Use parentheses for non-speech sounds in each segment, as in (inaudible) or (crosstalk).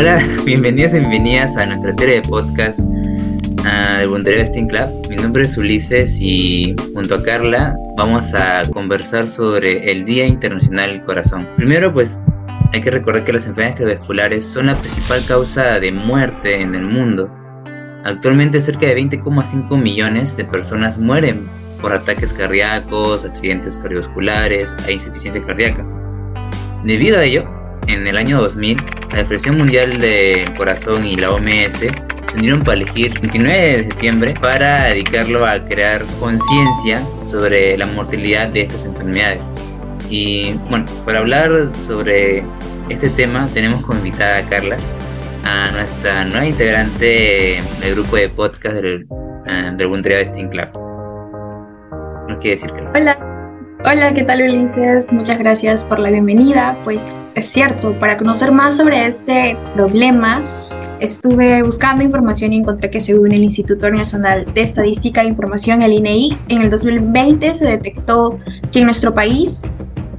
Hola, (laughs) bienvenidos y bienvenidas a nuestra serie de podcast uh, del Voluntariado Steam Club. Mi nombre es Ulises y junto a Carla vamos a conversar sobre el Día Internacional del Corazón. Primero, pues hay que recordar que las enfermedades cardiovasculares son la principal causa de muerte en el mundo. Actualmente cerca de 20,5 millones de personas mueren por ataques cardíacos, accidentes cardiovasculares e insuficiencia cardíaca. Debido a ello, en el año 2000, la Federación Mundial del Corazón y la OMS se unieron para elegir 29 de septiembre para dedicarlo a crear conciencia sobre la mortalidad de estas enfermedades. Y bueno, para hablar sobre este tema tenemos como invitada a Carla, a nuestra nueva integrante del grupo de podcast del, uh, del de Steam Club. ¿No quiere decir que Hola. Hola, ¿qué tal Ulises? Muchas gracias por la bienvenida. Pues es cierto, para conocer más sobre este problema, estuve buscando información y encontré que según el Instituto Nacional de Estadística e Información, el INEI, e en el 2020 se detectó que en nuestro país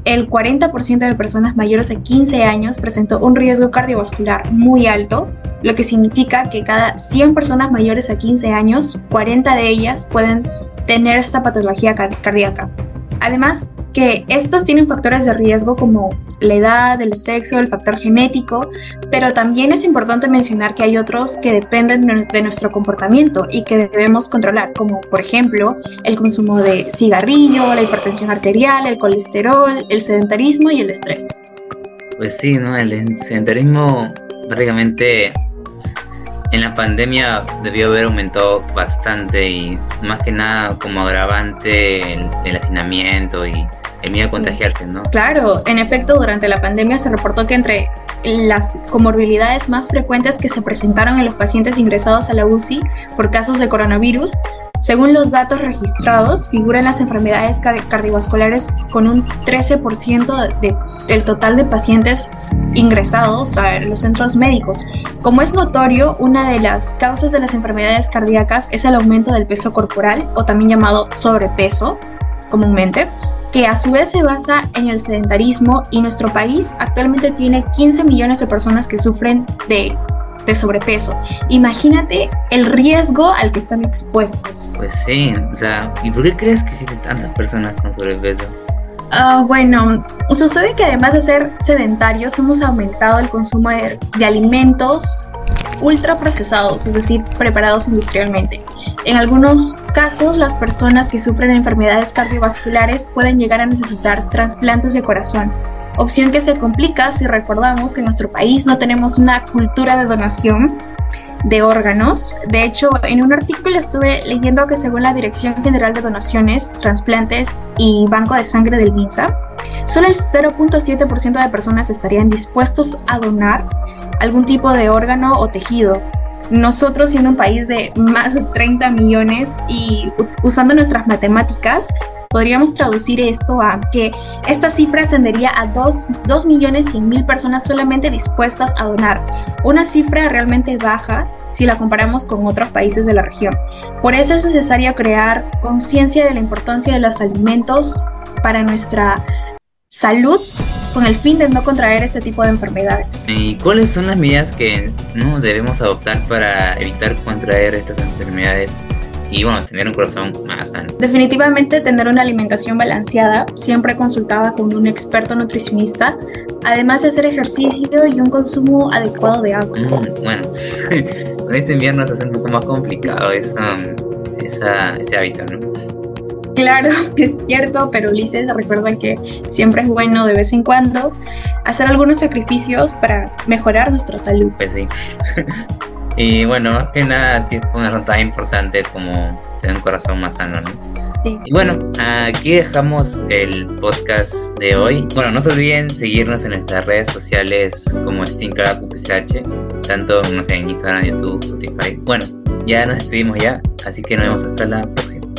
el 40% de personas mayores de 15 años presentó un riesgo cardiovascular muy alto, lo que significa que cada 100 personas mayores a 15 años, 40 de ellas pueden tener esta patología cardíaca. Además, que estos tienen factores de riesgo como la edad, el sexo, el factor genético, pero también es importante mencionar que hay otros que dependen de nuestro comportamiento y que debemos controlar, como por ejemplo el consumo de cigarrillo, la hipertensión arterial, el colesterol, el sedentarismo y el estrés. Pues sí, ¿no? El sedentarismo prácticamente en la pandemia debió haber aumentado bastante y más que nada como agravante el, hacinamiento y el miedo a contagiarse, ¿no? Claro, en efecto, durante la pandemia se reportó que entre las comorbilidades más frecuentes que se presentaron en los pacientes ingresados a la UCI por casos de coronavirus según los datos registrados, figuran las enfermedades cardiovasculares con un 13% del total de pacientes ingresados a los centros médicos. Como es notorio, una de las causas de las enfermedades cardíacas es el aumento del peso corporal, o también llamado sobrepeso comúnmente, que a su vez se basa en el sedentarismo y nuestro país actualmente tiene 15 millones de personas que sufren de de sobrepeso. Imagínate el riesgo al que están expuestos. Pues sí, o sea, ¿y por qué crees que existen tantas personas con sobrepeso? Uh, bueno, sucede que además de ser sedentarios, hemos aumentado el consumo de, de alimentos ultraprocesados, es decir, preparados industrialmente. En algunos casos, las personas que sufren enfermedades cardiovasculares pueden llegar a necesitar trasplantes de corazón, opción que se complica si recordamos que en nuestro país no tenemos una cultura de donación de órganos. De hecho, en un artículo estuve leyendo que según la Dirección General de Donaciones, Transplantes y Banco de Sangre del MINSA, solo el 0.7% de personas estarían dispuestos a donar algún tipo de órgano o tejido. Nosotros siendo un país de más de 30 millones y usando nuestras matemáticas, Podríamos traducir esto a que esta cifra ascendería a 2, millones 100 mil personas solamente dispuestas a donar, una cifra realmente baja si la comparamos con otros países de la región. Por eso es necesario crear conciencia de la importancia de los alimentos para nuestra salud con el fin de no contraer este tipo de enfermedades. ¿Y cuáles son las medidas que no debemos adoptar para evitar contraer estas enfermedades y bueno, tener un corazón más sano. Definitivamente tener una alimentación balanceada, siempre consultada con un experto nutricionista, además de hacer ejercicio y un consumo adecuado de agua. Mm, bueno, (laughs) con este invierno se hace un poco más complicado esa, esa, ese hábito, ¿no? Claro, (laughs) es cierto, pero Ulises, recuerda que siempre es bueno de vez en cuando hacer algunos sacrificios para mejorar nuestra salud. Pues sí. (laughs) Y bueno, más que nada, sí es una nota importante como tener un corazón más sano, ¿no? Sí. Y bueno, aquí dejamos el podcast de hoy. Bueno, no se olviden seguirnos en nuestras redes sociales como SteamClub.ch, tanto no sé, en Instagram, YouTube, Spotify. Bueno, ya nos despedimos ya, así que nos vemos hasta la próxima.